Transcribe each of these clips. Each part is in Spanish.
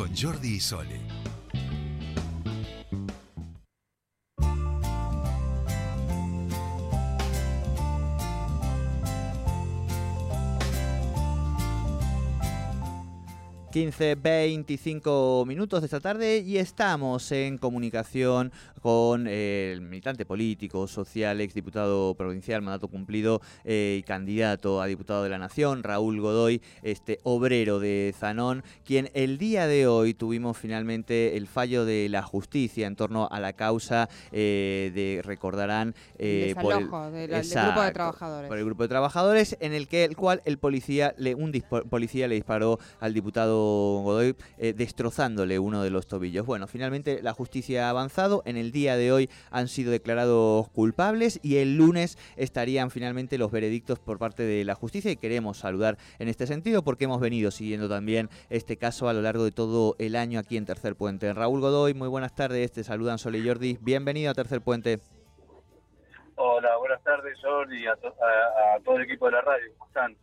Con Jordi y Sole. 15, 25 minutos de esta tarde y estamos en comunicación con el militante político, social, exdiputado provincial, mandato cumplido eh, y candidato a diputado de la Nación, Raúl Godoy, este obrero de Zanón, quien el día de hoy tuvimos finalmente el fallo de la justicia en torno a la causa eh, de, recordarán, eh, por el, grupo de trabajadores. Por el grupo de trabajadores, en el que el cual el policía le, un policía le disparó al diputado Godoy eh, destrozándole uno de los tobillos. Bueno, finalmente la justicia ha avanzado. En el día de hoy han sido declarados culpables y el lunes estarían finalmente los veredictos por parte de la justicia y queremos saludar en este sentido porque hemos venido siguiendo también este caso a lo largo de todo el año aquí en Tercer Puente. Raúl Godoy, muy buenas tardes, te saludan Sol y Jordi. Bienvenido a Tercer Puente. Hola, buenas tardes, Jordi, a, a todo el equipo de la radio. ¿Cómo están?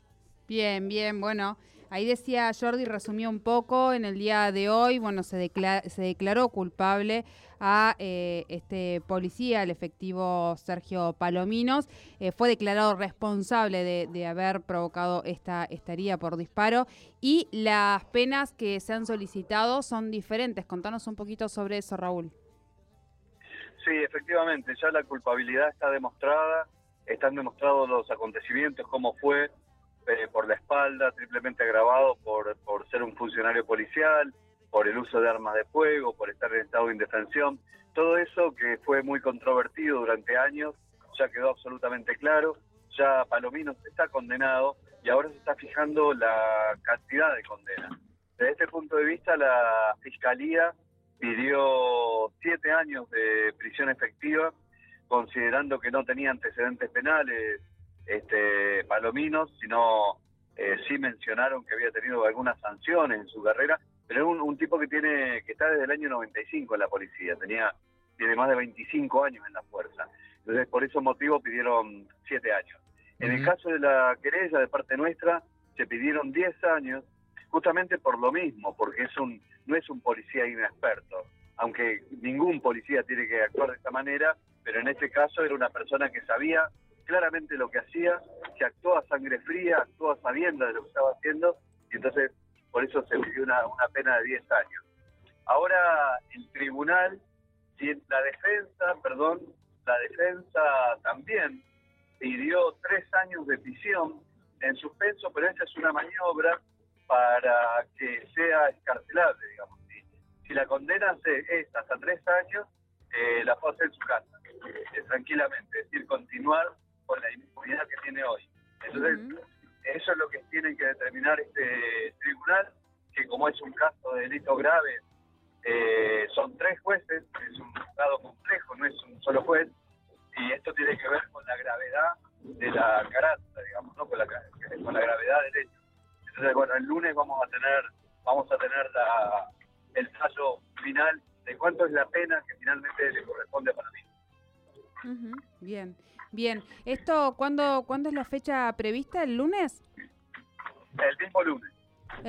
Bien, bien, bueno. Ahí decía Jordi, resumió un poco, en el día de hoy, bueno, se, se declaró culpable a eh, este policía, el efectivo Sergio Palominos, eh, fue declarado responsable de, haber provocado esta, esta por disparo y las penas que se han solicitado son diferentes. Contanos un poquito sobre eso, Raúl. Sí, efectivamente, ya la culpabilidad está demostrada, están demostrados los acontecimientos, cómo fue, eh, por la espalda, triplemente agravado por, por ser un funcionario policial, por el uso de armas de fuego, por estar en estado de indefensión. Todo eso que fue muy controvertido durante años ya quedó absolutamente claro. Ya Palomino está condenado y ahora se está fijando la cantidad de condena. Desde este punto de vista, la Fiscalía pidió siete años de prisión efectiva, considerando que no tenía antecedentes penales este, Palominos, sino eh, sí mencionaron que había tenido algunas sanciones en su carrera, pero es un, tipo que tiene que está desde el año 95 en la policía, tenía tiene más de 25 años en la fuerza. Entonces, por ese motivo pidieron 7 años. En el caso de la querella de parte nuestra, se pidieron 10 años, justamente por lo mismo, porque es un no es un policía inexperto, aunque ningún policía tiene que actuar de esta manera, pero en este caso era una persona que sabía claramente lo que hacía, que actuó a sangre fría, actuó a de lo que estaba haciendo, y entonces por eso se pidió una, una pena de 10 años. Ahora el tribunal, la defensa, perdón, la defensa también pidió tres años de prisión en suspenso, pero esa es una maniobra para que sea escarcelable, digamos. Si, la condena es hasta tres años, eh, la puede hacer en su casa, eh, tranquilamente, es decir, continuar con la impunidad que tiene hoy. Entonces, eso es lo que tienen que determinar este tribunal, que como es un caso de delito grave, eh, son tres jueces, es un juzgado complejo, no es un solo juez, y esto tiene que ver con la gravedad de la carátula, digamos, ¿no? con, la, con la gravedad del hecho. Entonces, bueno, el lunes vamos a tener vamos a tener la, el fallo final de cuánto es la pena que finalmente le corresponde para mí. Bien, bien. ¿Esto cuándo, cuándo es la fecha prevista? ¿El lunes? El mismo lunes.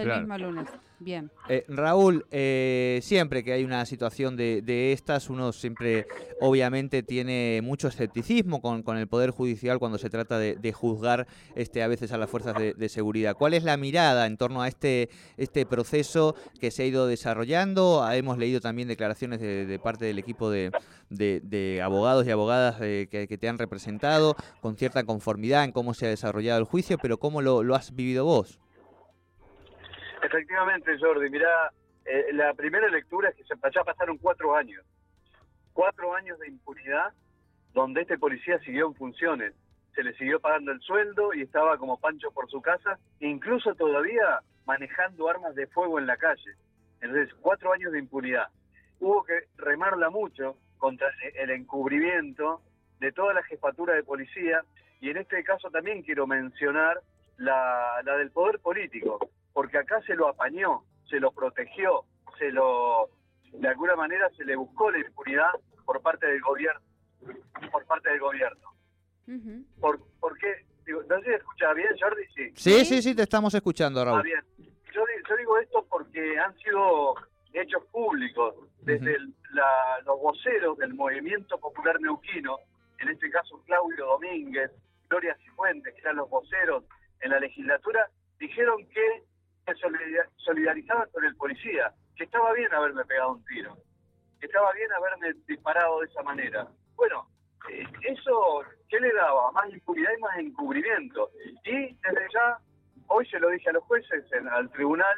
El mismo lunes. Bien. Eh, Raúl, eh, siempre que hay una situación de, estas, uno siempre obviamente tiene mucho escepticismo con, con el Poder Judicial cuando se trata de, juzgar este, a veces a las fuerzas de, seguridad. ¿Cuál es la mirada en torno a este, este proceso que se ha ido desarrollando? Ah, hemos leído también declaraciones de, parte del equipo de, abogados y abogadas eh, que, te han representado con cierta conformidad en cómo se ha desarrollado el juicio, pero ¿cómo lo, lo has vivido vos? Efectivamente, Jordi, mira, eh, la primera lectura es que se, ya pasaron cuatro años. Cuatro años de impunidad donde este policía siguió en funciones. Se le siguió pagando el sueldo y estaba como pancho por su casa. incluso todavía manejando armas de fuego en la calle. Entonces, cuatro años de impunidad. Hubo que remarla mucho contra el encubrimiento de toda la jefatura de policía y en este caso también quiero mencionar la, la del poder político, porque acá se lo apañó, se lo protegió, se lo de alguna manera se le buscó la impunidad por parte del gobierno, por parte del gobierno. ¿Por, ¿Por qué? Digo, ¿No se escucha bien, Jordi? Sí. sí, sí, sí, te estamos escuchando, Raúl. Ah, bien. Yo, yo digo esto porque han sido hechos públicos desde la, los voceros del movimiento popular neuquino, en este caso Claudio Domínguez, Gloria Cifuentes, que eran los voceros en la legislatura, dijeron que se solidarizaban con el policía, que estaba bien haberme pegado un tiro, que estaba bien haberme disparado de esa manera. Bueno, eh, eso, ¿qué le daba? Más impunidad y más encubrimiento. Y desde ya, hoy se lo dije a los jueces, en, al tribunal,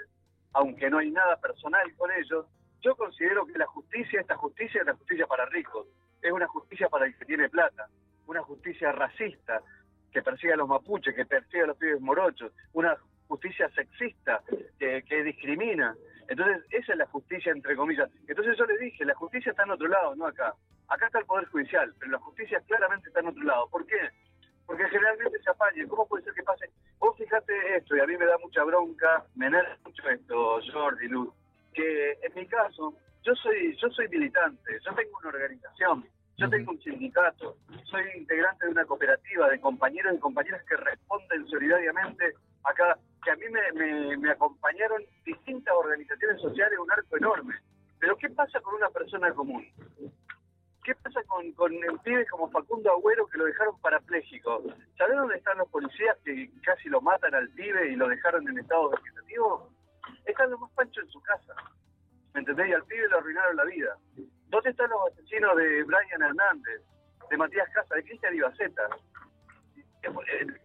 aunque no hay nada personal con ellos, yo considero que la justicia, esta justicia es la justicia para ricos, es una justicia para el que tiene plata, una justicia racista, que persigue a los mapuches, que persigue a los pibes morochos, una justicia sexista que, que discrimina. Entonces, esa es la justicia, entre comillas. Entonces yo le dije, la justicia está en otro lado, no acá. Acá está el Poder Judicial, pero la justicia claramente está en otro lado. ¿Por qué? Porque generalmente se apaña. ¿Cómo puede ser que pase? Vos fíjate esto, y a mí me da mucha bronca, me enerva mucho esto, Jordi, Luz, que en mi caso, yo soy, yo soy militante, yo tengo una organización, yo tengo un sindicato, soy integrante de una cooperativa de compañeros y compañeras que responden solidariamente acá, que a mí me, me, acompañaron distintas organizaciones sociales, un arco enorme. Pero ¿qué pasa con una persona común? ¿Qué pasa con, con el pibe como Facundo Agüero que lo dejaron parapléjico? ¿Sabés dónde están los policías que casi lo matan al pibe y lo dejaron en estado vegetativo? Están los más panchos en su casa. ¿Me entendés? Y al pibe le arruinaron la vida. ¿Dónde están los asesinos de Brian Hernández, de Matías Casa, de Cristian Ibaceta?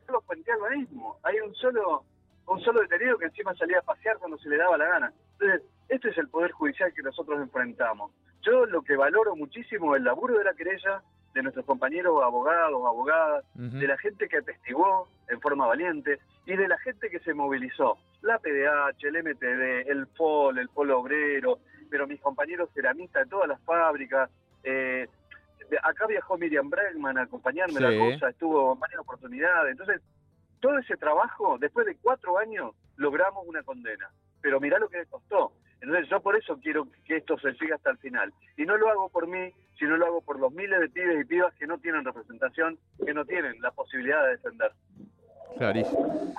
Los puentean lo mismo. Hay un solo un solo detenido que encima salía a pasear cuando se le daba la gana. Entonces, este es el poder judicial que nosotros enfrentamos. Yo lo que valoro muchísimo es el laburo de la querella, de nuestros compañeros abogados, abogadas, de la gente que atestiguó en forma valiente y de la gente que se movilizó. La PDH, el MTD, el POL, el Polo Obrero, pero mis compañeros ceramistas de todas las fábricas. Eh, acá viajó Miriam Bregman a acompañarme la cosa, estuvo en varias oportunidades. Entonces, todo ese trabajo, después de cuatro años, logramos una condena. Pero mirá lo que le costó. Entonces yo por eso quiero que esto se siga hasta el final. Y no lo hago por mí, sino lo hago por los miles de pibes y pibas que no tienen representación, que no tienen la posibilidad de defender. Clarísimo.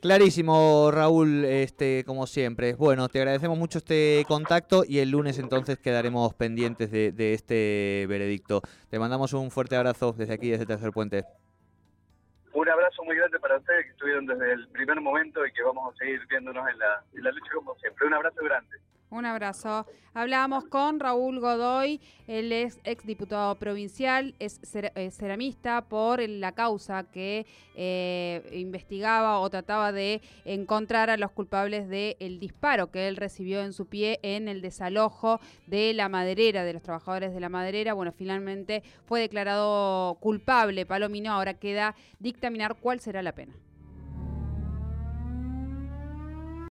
Clarísimo, Raúl, este, como siempre. Bueno, te agradecemos mucho este contacto y el lunes entonces quedaremos pendientes de, este veredicto. Te mandamos un fuerte abrazo desde aquí, desde Tercer Puente. Un abrazo muy grande para ustedes que estuvieron desde el primer momento y que vamos a seguir viéndonos en la lucha como siempre. Un abrazo grande. Un abrazo. Hablábamos con Raúl Godoy, él es exdiputado provincial, es ceramista por la causa que eh, investigaba o trataba de encontrar a los culpables del disparo que él recibió en su pie en el desalojo de la maderera, de los trabajadores de la maderera. Bueno, finalmente fue declarado culpable Palomino, ahora queda dictaminar cuál será la pena.